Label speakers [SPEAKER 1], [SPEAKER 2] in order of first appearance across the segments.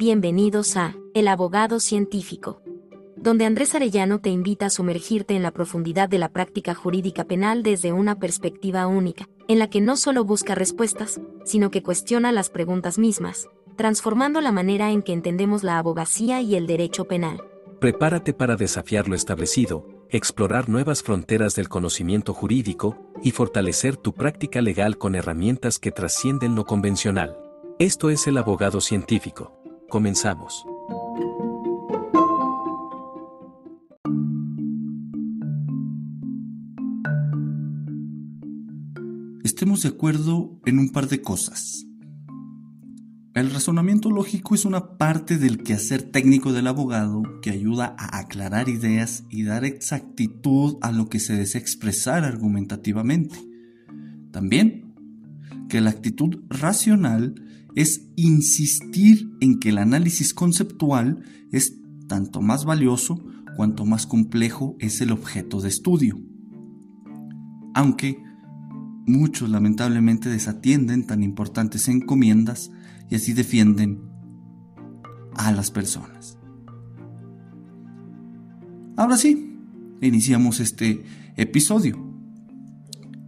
[SPEAKER 1] Bienvenidos a El abogado científico, donde Andrés Arellano te invita a sumergirte en la profundidad de la práctica jurídica penal desde una perspectiva única, en la que no solo busca respuestas, sino que cuestiona las preguntas mismas, transformando la manera en que entendemos la abogacía y el derecho penal.
[SPEAKER 2] Prepárate para desafiar lo establecido, explorar nuevas fronteras del conocimiento jurídico y fortalecer tu práctica legal con herramientas que trascienden lo convencional. Esto es el abogado científico. Comenzamos.
[SPEAKER 3] Estemos de acuerdo en un par de cosas. El razonamiento lógico es una parte del quehacer técnico del abogado que ayuda a aclarar ideas y dar exactitud a lo que se desea expresar argumentativamente. También que la actitud racional es insistir en que el análisis conceptual es tanto más valioso cuanto más complejo es el objeto de estudio. Aunque muchos lamentablemente desatienden tan importantes encomiendas y así defienden a las personas. Ahora sí, iniciamos este episodio.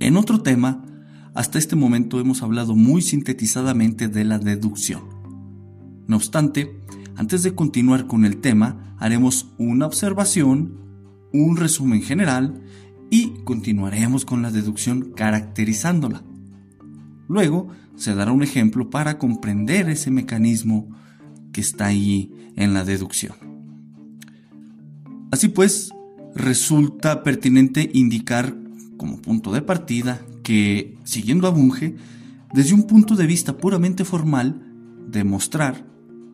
[SPEAKER 3] En otro tema, hasta este momento hemos hablado muy sintetizadamente de la deducción. No obstante, antes de continuar con el tema, haremos una observación, un resumen general y continuaremos con la deducción caracterizándola. Luego se dará un ejemplo para comprender ese mecanismo que está ahí en la deducción. Así pues, resulta pertinente indicar como punto de partida que, siguiendo a Bunge, desde un punto de vista puramente formal, demostrar,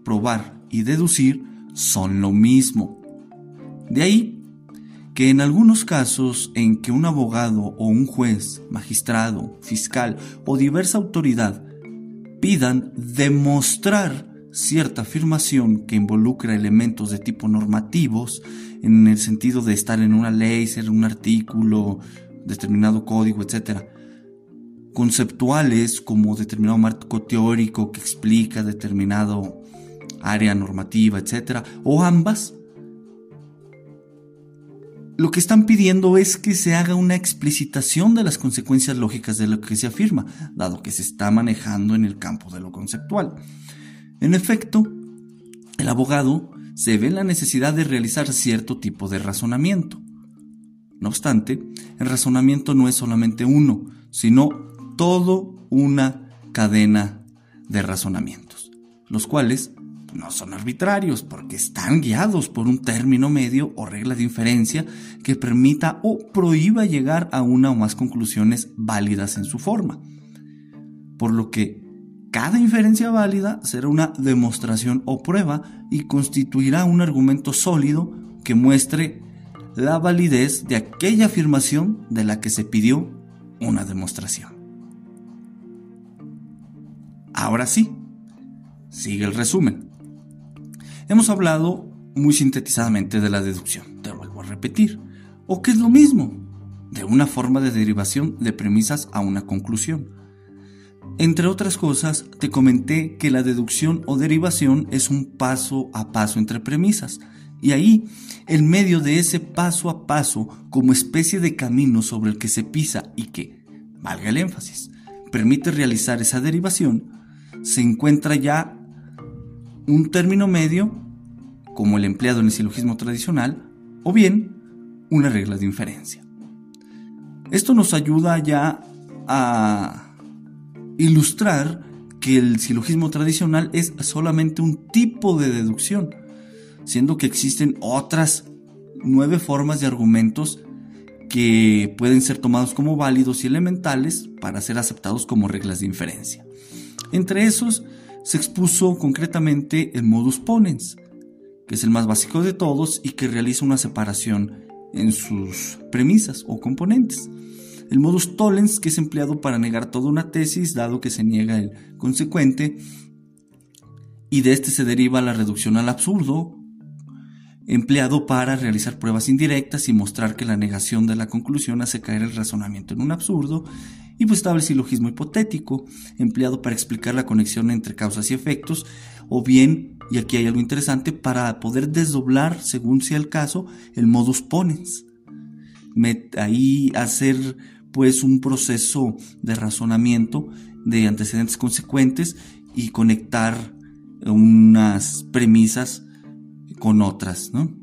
[SPEAKER 3] probar y deducir son lo mismo. De ahí que en algunos casos en que un abogado o un juez, magistrado, fiscal o diversa autoridad pidan demostrar cierta afirmación que involucra elementos de tipo normativos, en el sentido de estar en una ley, ser un artículo, determinado código, etc., conceptuales como determinado marco teórico que explica determinado área normativa, etcétera, o ambas, lo que están pidiendo es que se haga una explicitación de las consecuencias lógicas de lo que se afirma, dado que se está manejando en el campo de lo conceptual. En efecto, el abogado se ve en la necesidad de realizar cierto tipo de razonamiento. No obstante, el razonamiento no es solamente uno, sino todo una cadena de razonamientos, los cuales no son arbitrarios porque están guiados por un término medio o regla de inferencia que permita o prohíba llegar a una o más conclusiones válidas en su forma. Por lo que cada inferencia válida será una demostración o prueba y constituirá un argumento sólido que muestre la validez de aquella afirmación de la que se pidió una demostración. Ahora sí, sigue el resumen. Hemos hablado muy sintetizadamente de la deducción, te vuelvo a repetir, o que es lo mismo, de una forma de derivación de premisas a una conclusión. Entre otras cosas, te comenté que la deducción o derivación es un paso a paso entre premisas, y ahí, en medio de ese paso a paso, como especie de camino sobre el que se pisa y que, valga el énfasis, permite realizar esa derivación, se encuentra ya un término medio, como el empleado en el silogismo tradicional, o bien una regla de inferencia. Esto nos ayuda ya a ilustrar que el silogismo tradicional es solamente un tipo de deducción, siendo que existen otras nueve formas de argumentos que pueden ser tomados como válidos y elementales para ser aceptados como reglas de inferencia. Entre esos se expuso concretamente el modus ponens, que es el más básico de todos y que realiza una separación en sus premisas o componentes. El modus tollens, que es empleado para negar toda una tesis, dado que se niega el consecuente, y de este se deriva la reducción al absurdo, empleado para realizar pruebas indirectas y mostrar que la negación de la conclusión hace caer el razonamiento en un absurdo, Y pues estaba el silogismo hipotético, empleado para explicar la conexión entre causas y efectos, o bien, y aquí hay algo interesante, para poder desdoblar, según sea el caso, el modus ponens. ahí hacer pues un proceso de razonamiento de antecedentes consecuentes y conectar unas premisas con otras, ¿no?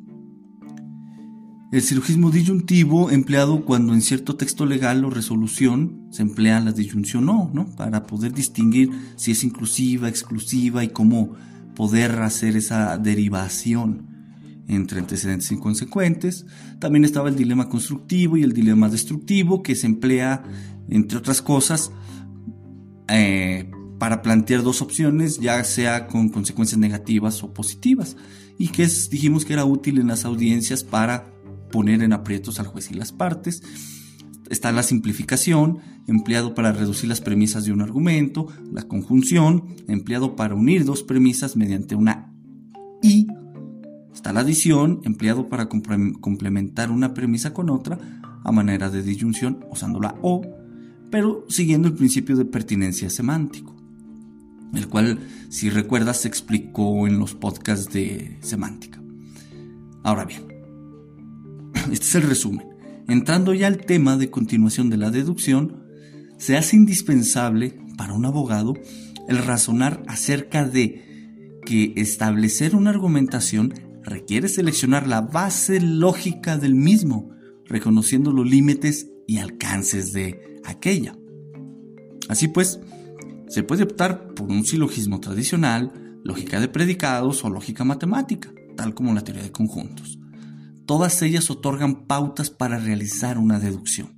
[SPEAKER 3] El silogismo disyuntivo empleado cuando en cierto texto legal o resolución se emplea la disyunción no, ¿no? Para poder distinguir si es inclusiva, exclusiva y cómo poder hacer esa derivación entre antecedentes inconsecuentes. También estaba el dilema constructivo y el dilema destructivo que se emplea, entre otras cosas, eh, para plantear dos opciones, ya sea con consecuencias negativas o positivas, y que dijimos que era útil en las audiencias para poner en aprietos al juez y las partes. Está la simplificación, empleado para reducir las premisas de un argumento, la conjunción, empleado para unir dos premisas mediante una y. Está la adición, empleado para complementar una premisa con otra a manera de disyunción usando la o, pero siguiendo el principio de pertinencia semántico, el cual, si recuerdas, se explicó en los podcasts de semántica. Ahora bien, este es el resumen. Entrando ya al tema de continuación de la deducción, se hace indispensable para un abogado el razonar acerca de que establecer una argumentación requiere seleccionar la base lógica del mismo, reconociendo los límites y alcances de aquella. Así pues, se puede optar por un silogismo tradicional, lógica de predicados o lógica matemática, tal como la teoría de conjuntos. Todas ellas otorgan pautas para realizar una deducción.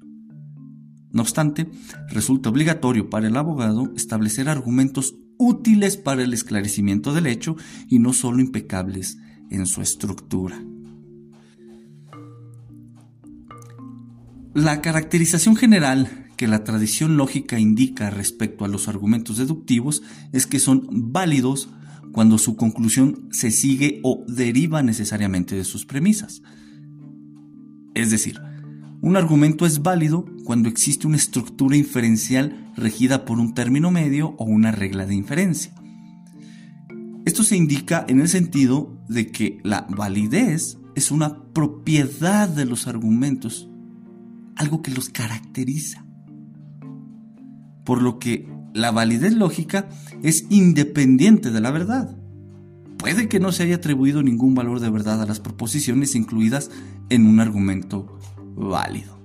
[SPEAKER 3] No obstante, resulta obligatorio para el abogado establecer argumentos útiles para el esclarecimiento del hecho y no solo impecables en su estructura. La caracterización general que la tradición lógica indica respecto a los argumentos deductivos es que son válidos cuando su conclusión se sigue o deriva necesariamente de sus premisas. Es decir, un argumento es válido cuando existe una estructura inferencial regida por un término medio o una regla de inferencia. Esto se indica en el sentido de que la validez es una propiedad de los argumentos, algo que los caracteriza. Por lo que la validez lógica es independiente de la verdad. Puede que no se haya atribuido ningún valor de verdad a las proposiciones incluidas en un argumento válido.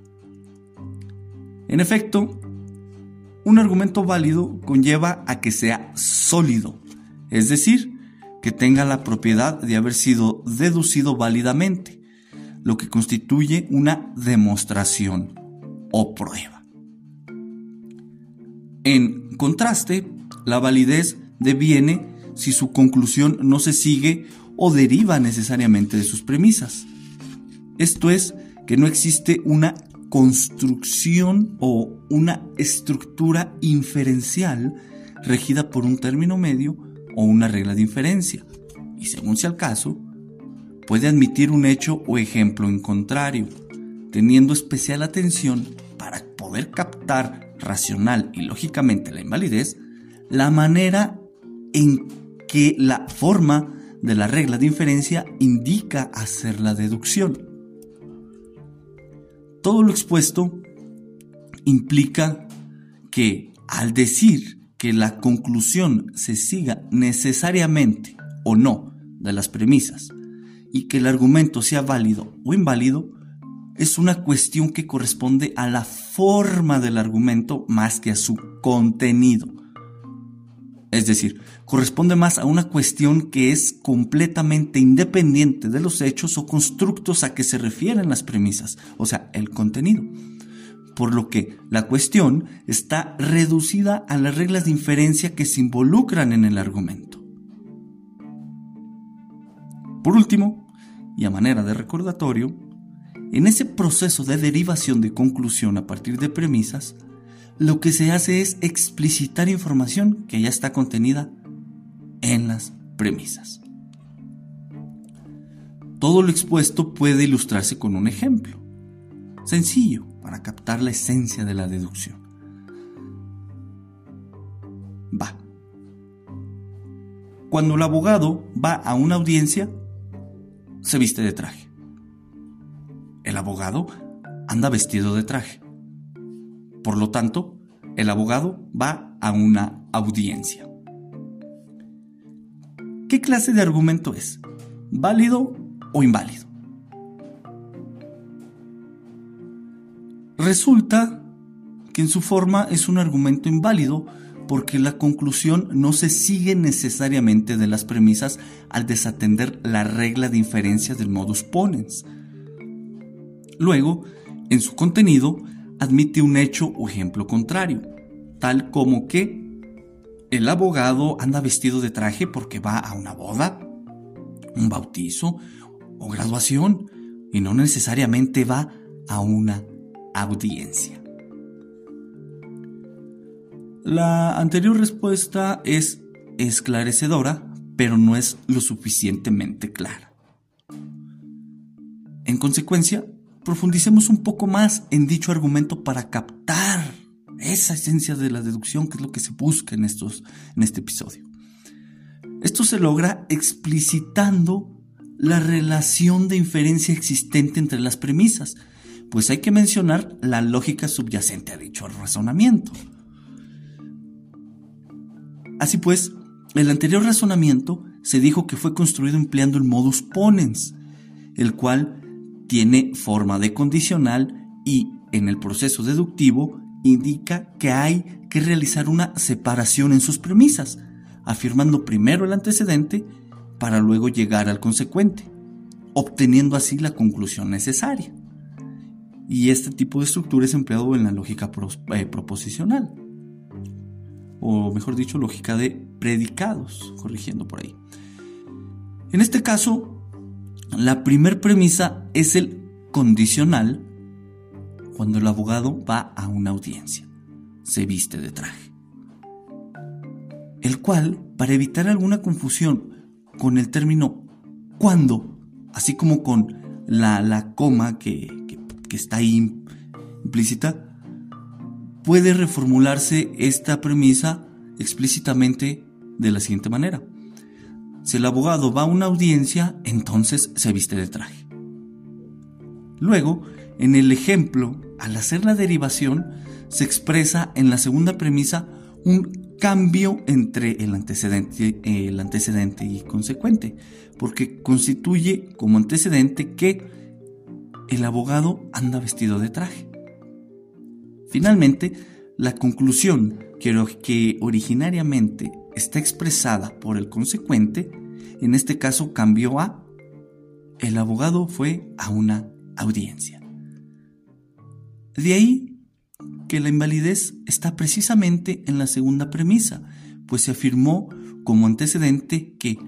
[SPEAKER 3] En efecto, un argumento válido conlleva a que sea sólido, es decir, que tenga la propiedad de haber sido deducido válidamente, lo que constituye una demostración o prueba. En contraste, la validez deviene si su conclusión no se sigue o deriva necesariamente de sus premisas. Esto es, que no existe una construcción o una estructura inferencial regida por un término medio o una regla de inferencia, y según sea el caso, puede admitir un hecho o ejemplo en contrario, teniendo especial atención para poder captar racional y lógicamente la invalidez, la manera en que la forma de la regla de inferencia indica hacer la deducción. Todo lo expuesto implica que al decir que la conclusión se siga necesariamente o no de las premisas y que el argumento sea válido o inválido, es una cuestión que corresponde a la forma del argumento más que a su contenido. Es decir, corresponde más a una cuestión que es completamente independiente de los hechos o constructos a que se refieren las premisas, o sea, el contenido. Por lo que la cuestión está reducida a las reglas de inferencia que se involucran en el argumento. Por último, y a manera de recordatorio, en ese proceso de derivación de conclusión a partir de premisas, lo que se hace es explicitar información que ya está contenida en las premisas. Todo lo expuesto puede ilustrarse con un ejemplo, sencillo, para captar la esencia de la deducción. Va. Cuando el abogado va a una audiencia, se viste de traje. Abogado anda vestido de traje. Por lo tanto, el abogado va a una audiencia. ¿Qué clase de argumento es? ¿Válido o inválido? Resulta que en su forma es un argumento inválido porque la conclusión no se sigue necesariamente de las premisas al desatender la regla de inferencia del modus ponens. Luego, en su contenido, admite un hecho o ejemplo contrario, tal como que el abogado anda vestido de traje porque va a una boda, un bautizo o graduación y no necesariamente va a una audiencia. La anterior respuesta es esclarecedora, pero no es lo suficientemente clara. En consecuencia, profundicemos un poco más en dicho argumento para captar esa esencia de la deducción que es lo que se busca en, estos, en este episodio. Esto se logra explicitando la relación de inferencia existente entre las premisas, pues hay que mencionar la lógica subyacente a dicho razonamiento. Así pues, el anterior razonamiento se dijo que fue construido empleando el modus ponens, el cual tiene forma de condicional y en el proceso deductivo indica que hay que realizar una separación en sus premisas, afirmando primero el antecedente para luego llegar al consecuente, obteniendo así la conclusión necesaria. Y este tipo de estructura es empleado en la lógica eh, proposicional, o mejor dicho, lógica de predicados, corrigiendo por ahí. En este caso, la primer premisa es el condicional cuando el abogado va a una audiencia. Se viste de traje. El cual, para evitar alguna confusión con el término cuando, así como con la, coma que, que está ahí implícita, puede reformularse esta premisa explícitamente de la siguiente manera. Si el abogado va a una audiencia, entonces se viste de traje. Luego, en el ejemplo, al hacer la derivación, se expresa en la segunda premisa un cambio entre el antecedente, el antecedente y consecuente, porque constituye como antecedente que el abogado anda vestido de traje. Finalmente, la conclusión que originariamente está expresada por el consecuente, en este caso cambió a el abogado fue a una audiencia. De ahí que la invalidez está precisamente en la segunda premisa, pues se afirmó como antecedente que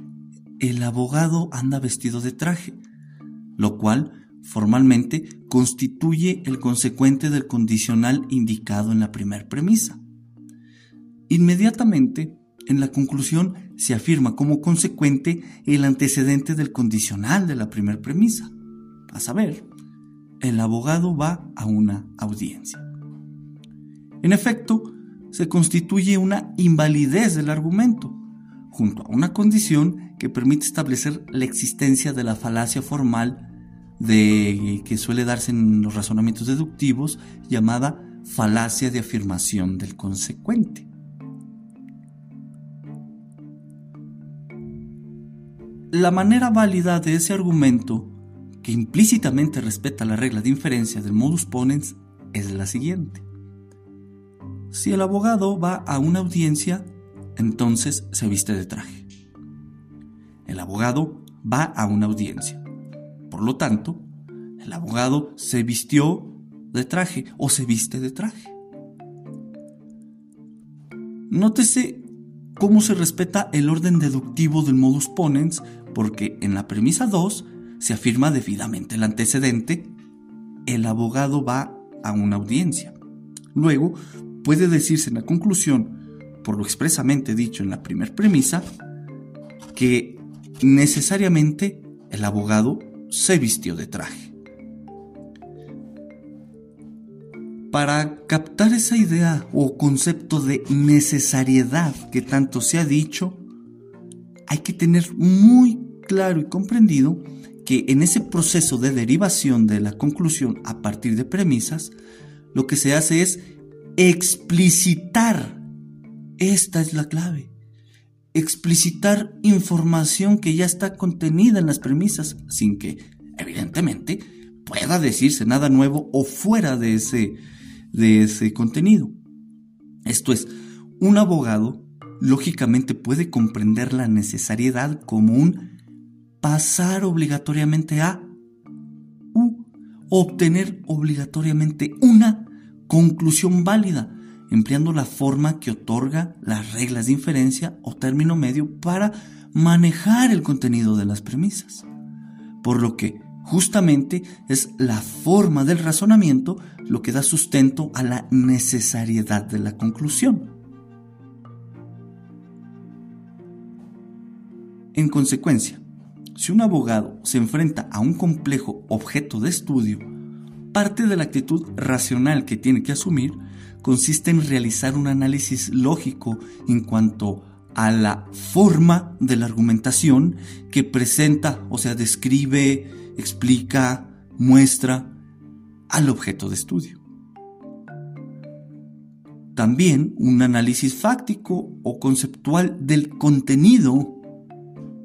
[SPEAKER 3] el abogado anda vestido de traje, lo cual formalmente constituye el consecuente del condicional indicado en la primera premisa. Inmediatamente, en la conclusión se afirma como consecuente el antecedente del condicional de la primera premisa, a saber, el abogado va a una audiencia. En efecto, se constituye una invalidez del argumento, junto a una condición que permite establecer la existencia de la falacia formal de, que suele darse en los razonamientos deductivos, llamada falacia de afirmación del consecuente. La manera válida de ese argumento, que implícitamente respeta la regla de inferencia del modus ponens, es la siguiente. Si el abogado va a una audiencia, entonces se viste de traje. El abogado va a una audiencia. Por lo tanto, el abogado se vistió de traje o se viste de traje. Nótese cómo se respeta el orden deductivo del modus ponens porque en la premisa 2 se afirma debidamente el antecedente, el abogado va a una audiencia. Luego, puede decirse en la conclusión, por lo expresamente dicho en la primera premisa, que necesariamente el abogado se vistió de traje. Para captar esa idea o concepto de necesariedad que tanto se ha dicho, hay que tener muy claro y comprendido que en ese proceso de derivación de la conclusión a partir de premisas, lo que se hace es explicitar. Esta es la clave. Explicitar información que ya está contenida en las premisas, sin que, evidentemente, pueda decirse nada nuevo o fuera de ese, de ese contenido. Esto es, un abogado lógicamente puede comprender la necesariedad como un pasar obligatoriamente a u obtener obligatoriamente una conclusión válida, empleando la forma que otorga las reglas de inferencia o término medio para manejar el contenido de las premisas. Por lo que justamente es la forma del razonamiento lo que da sustento a la necesariedad de la conclusión. En consecuencia, si un abogado se enfrenta a un complejo objeto de estudio, parte de la actitud racional que tiene que asumir consiste en realizar un análisis lógico en cuanto a la forma de la argumentación que presenta, o sea, describe, explica, muestra al objeto de estudio. También un análisis fáctico o conceptual del contenido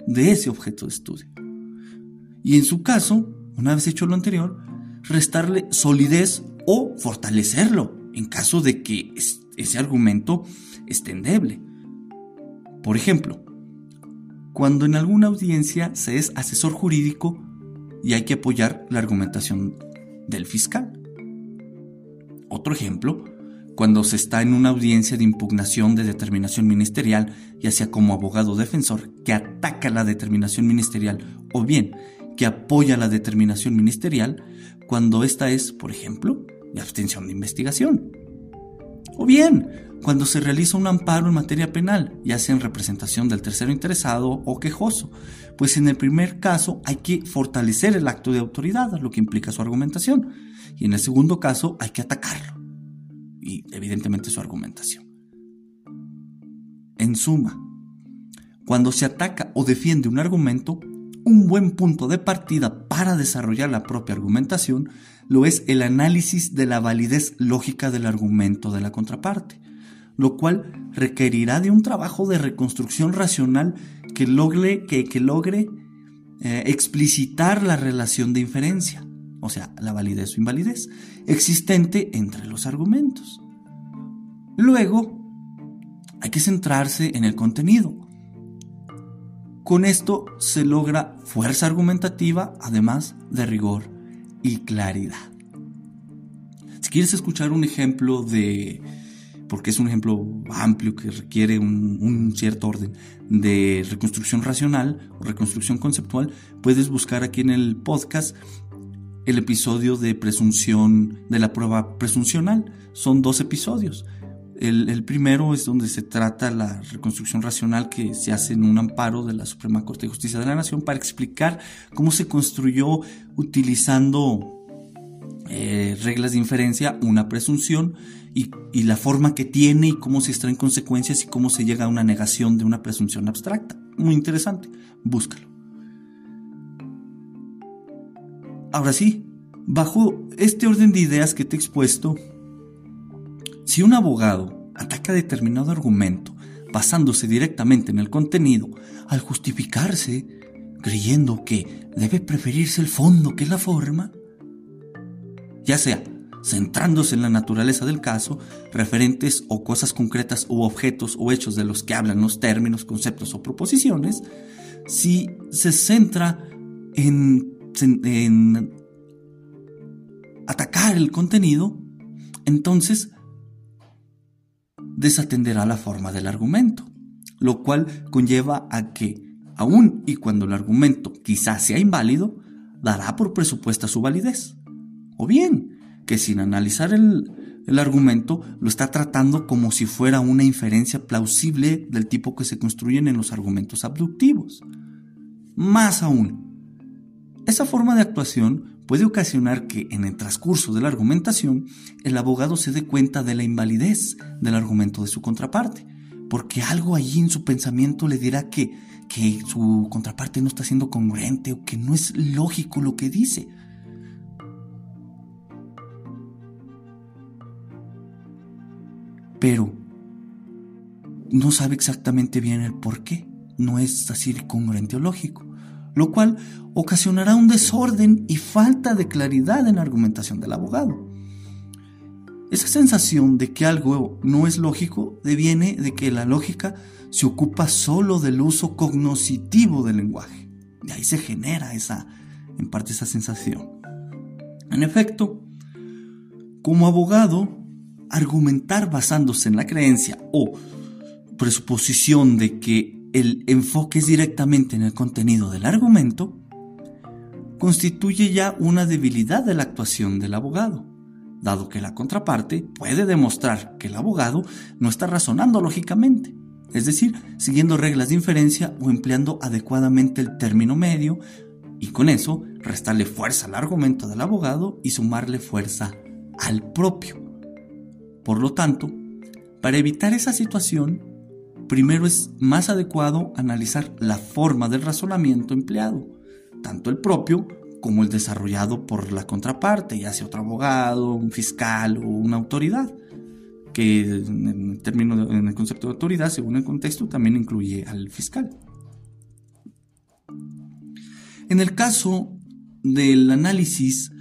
[SPEAKER 3] de ese objeto de estudio. Y en su caso, una vez hecho lo anterior, restarle solidez o fortalecerlo en caso de que ese argumento esté endeble. Por ejemplo, cuando en alguna audiencia se es asesor jurídico y hay que apoyar la argumentación del fiscal. Otro ejemplo, cuando se está en una audiencia de impugnación de determinación ministerial, ya sea como abogado defensor que ataca la determinación ministerial o bien que apoya la determinación ministerial, cuando esta es, por ejemplo, de abstención de investigación. O bien, cuando se realiza un amparo en materia penal, ya sea en representación del tercero interesado o quejoso, pues en el primer caso hay que fortalecer el acto de autoridad, lo que implica su argumentación, y en el segundo caso hay que atacarlo y evidentemente su argumentación. En suma, cuando se ataca o defiende un argumento, un buen punto de partida para desarrollar la propia argumentación lo es el análisis de la validez lógica del argumento de la contraparte, lo cual requerirá de un trabajo de reconstrucción racional que logre, que, logre eh, explicitar la relación de inferencia, o sea, la validez o invalidez, existente entre los argumentos. Luego, hay que centrarse en el contenido. Con esto se logra fuerza argumentativa, además de rigor y claridad. Si quieres escuchar un ejemplo de, porque es un ejemplo amplio que requiere un, cierto orden de reconstrucción racional o reconstrucción conceptual, puedes buscar aquí en el podcast el episodio de presunción de la prueba presuncional. Son dos episodios. El, primero es donde se trata la reconstrucción racional que se hace en un amparo de la Suprema Corte de Justicia de la Nación para explicar cómo se construyó utilizando eh, reglas de inferencia una presunción y, y, la forma que tiene y cómo se extraen consecuencias y cómo se llega a una negación de una presunción abstracta. Muy interesante, búscalo. Ahora sí, bajo este orden de ideas que te he expuesto, si un abogado ataca determinado argumento basándose directamente en el contenido, al justificarse, creyendo que debe preferirse el fondo que la forma, ya sea centrándose en la naturaleza del caso, referentes o cosas concretas u objetos o hechos de los que hablan los términos, conceptos o proposiciones, si se centra en en atacar el contenido, entonces desatenderá la forma del argumento, lo cual conlleva a que, aun y cuando el argumento quizás sea inválido, dará por presupuesta su validez. O bien, que sin analizar el, el argumento lo está tratando como si fuera una inferencia plausible del tipo que se construyen en los argumentos abductivos. Más aún, esa forma de actuación puede ocasionar que en el transcurso de la argumentación el abogado se dé cuenta de la invalidez del argumento de su contraparte, porque algo allí en su pensamiento le dirá que que su contraparte no está siendo congruente o que no es lógico lo que dice. Pero no sabe exactamente bien el por qué. No es así congruente o lógico. Lo cual ocasionará un desorden y falta de claridad en la argumentación del abogado. Esa sensación de que algo no es lógico deviene de que la lógica se ocupa solo del uso cognoscitivo del lenguaje. De ahí se genera esa, en parte esa sensación. En efecto, como abogado, argumentar basándose en la creencia o presuposición de que el enfoque es directamente en el contenido del argumento, constituye ya una debilidad de la actuación del abogado, dado que la contraparte puede demostrar que el abogado no está razonando lógicamente, es decir, siguiendo reglas de inferencia o empleando adecuadamente el término medio, y con eso restarle fuerza al argumento del abogado y sumarle fuerza al propio. Por lo tanto, para evitar esa situación, primero es más adecuado analizar la forma del razonamiento empleado, tanto el propio como el desarrollado por la contraparte, ya sea otro abogado, un fiscal o una autoridad, que en el, término, en el concepto de autoridad, según el contexto, también incluye al fiscal. En el caso del análisis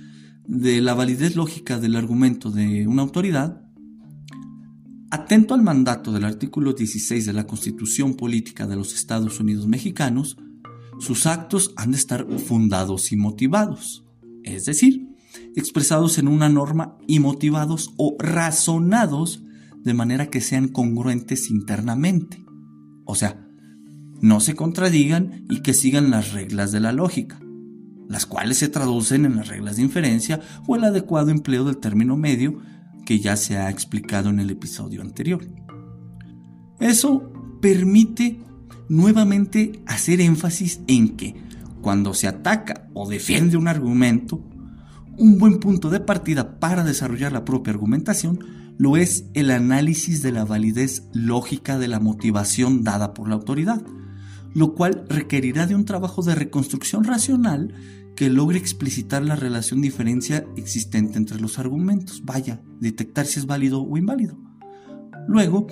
[SPEAKER 3] de la validez lógica del argumento de una autoridad, Atento al mandato del artículo 16 de la Constitución Política de los Estados Unidos Mexicanos, sus actos han de estar fundados y motivados, es decir, expresados en una norma y motivados o razonados de manera que sean congruentes internamente. O sea, no se contradigan y que sigan las reglas de la lógica, las cuales se traducen en las reglas de inferencia o el adecuado empleo del término medio que ya se ha explicado en el episodio anterior. Eso permite nuevamente hacer énfasis en que cuando se ataca o defiende un argumento, un buen punto de partida para desarrollar la propia argumentación lo es el análisis de la validez lógica de la motivación dada por la autoridad, lo cual requerirá de un trabajo de reconstrucción racional que logre explicitar la relación diferencia existente entre los argumentos, vaya, detectar si es válido o inválido. Luego,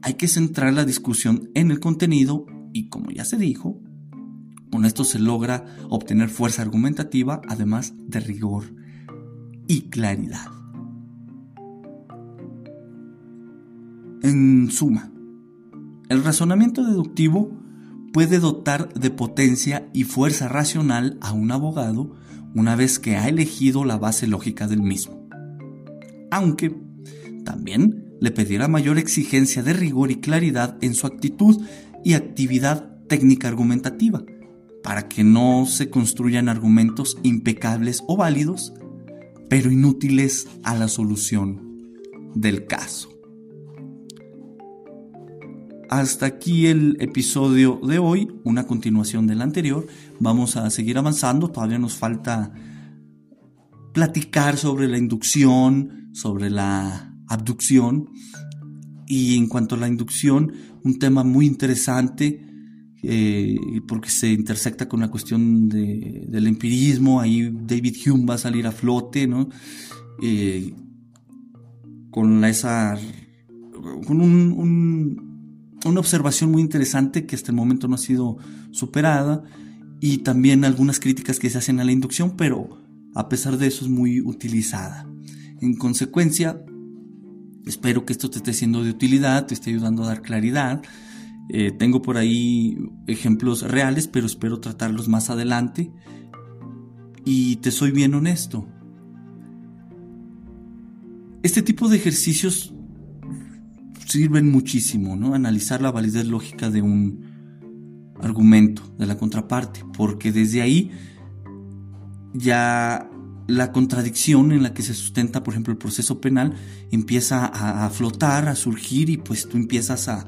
[SPEAKER 3] hay que centrar la discusión en el contenido y, como ya se dijo, con esto se logra obtener fuerza argumentativa, además de rigor y claridad. En suma, el razonamiento deductivo puede dotar de potencia y fuerza racional a un abogado una vez que ha elegido la base lógica del mismo. Aunque también le pedirá mayor exigencia de rigor y claridad en su actitud y actividad técnica argumentativa, para que no se construyan argumentos impecables o válidos, pero inútiles a la solución del caso hasta aquí el episodio de hoy, una continuación del anterior. Vamos a seguir avanzando, todavía nos falta platicar sobre la inducción, sobre la abducción. Y en cuanto a la inducción, un tema muy interesante eh, porque se intersecta con la cuestión del empirismo. Ahí David Hume va a salir a flote, ¿no? Eh, con esa. con un una observación muy interesante que hasta el momento no ha sido superada y también algunas críticas que se hacen a la inducción, pero a pesar de eso es muy utilizada. En consecuencia, espero que esto te esté siendo de utilidad, te esté ayudando a dar claridad. Eh, tengo por ahí ejemplos reales, pero espero tratarlos más adelante. Y te soy bien honesto. Este tipo de ejercicios sirven muchísimo, ¿no? Analizar la validez lógica de un argumento, de la contraparte, porque desde ahí ya la contradicción en la que se sustenta, por ejemplo, el proceso penal empieza a, flotar, a surgir y pues tú empiezas a,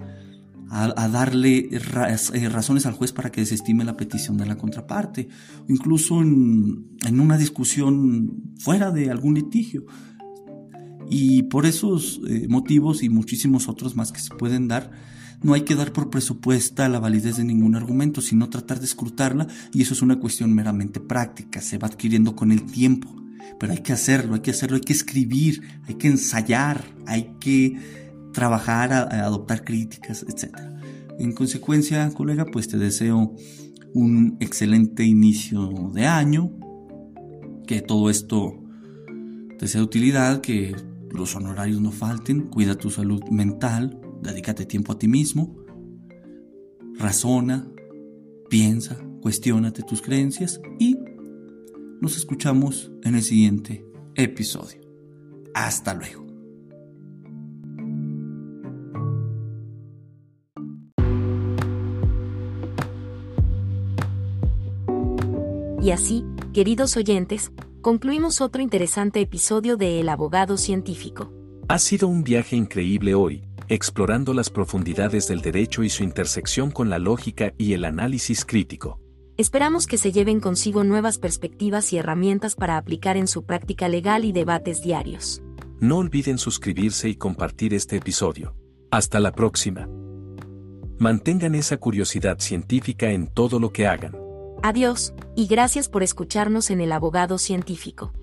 [SPEAKER 3] darle eh, razones al juez para que desestime la petición de la contraparte, incluso en una discusión fuera de algún litigio. Y por esos eh, motivos y muchísimos otros más que se pueden dar, no hay que dar por presupuesta la validez de ningún argumento, sino tratar de escrutarla y eso es una cuestión meramente práctica, se va adquiriendo con el tiempo. Pero hay que hacerlo, hay que hacerlo, hay que escribir, hay que ensayar, hay que trabajar, a, adoptar críticas, etc. En consecuencia, colega, pues te deseo un excelente inicio de año, que todo esto te sea de utilidad, que los honorarios no falten, cuida tu salud mental, dedícate tiempo a ti mismo, razona, piensa, cuestiónate tus creencias y nos escuchamos en el siguiente episodio. Hasta luego.
[SPEAKER 1] Y así, queridos oyentes, concluimos otro interesante episodio de El abogado científico.
[SPEAKER 2] Ha sido un viaje increíble hoy, explorando las profundidades del derecho y su intersección con la lógica y el análisis crítico.
[SPEAKER 1] Esperamos que se lleven consigo nuevas perspectivas y herramientas para aplicar en su práctica legal y debates diarios.
[SPEAKER 2] No olviden suscribirse y compartir este episodio. Hasta la próxima. Mantengan esa curiosidad científica en todo lo que hagan.
[SPEAKER 1] Adiós, y gracias por escucharnos en El Abogado Científico.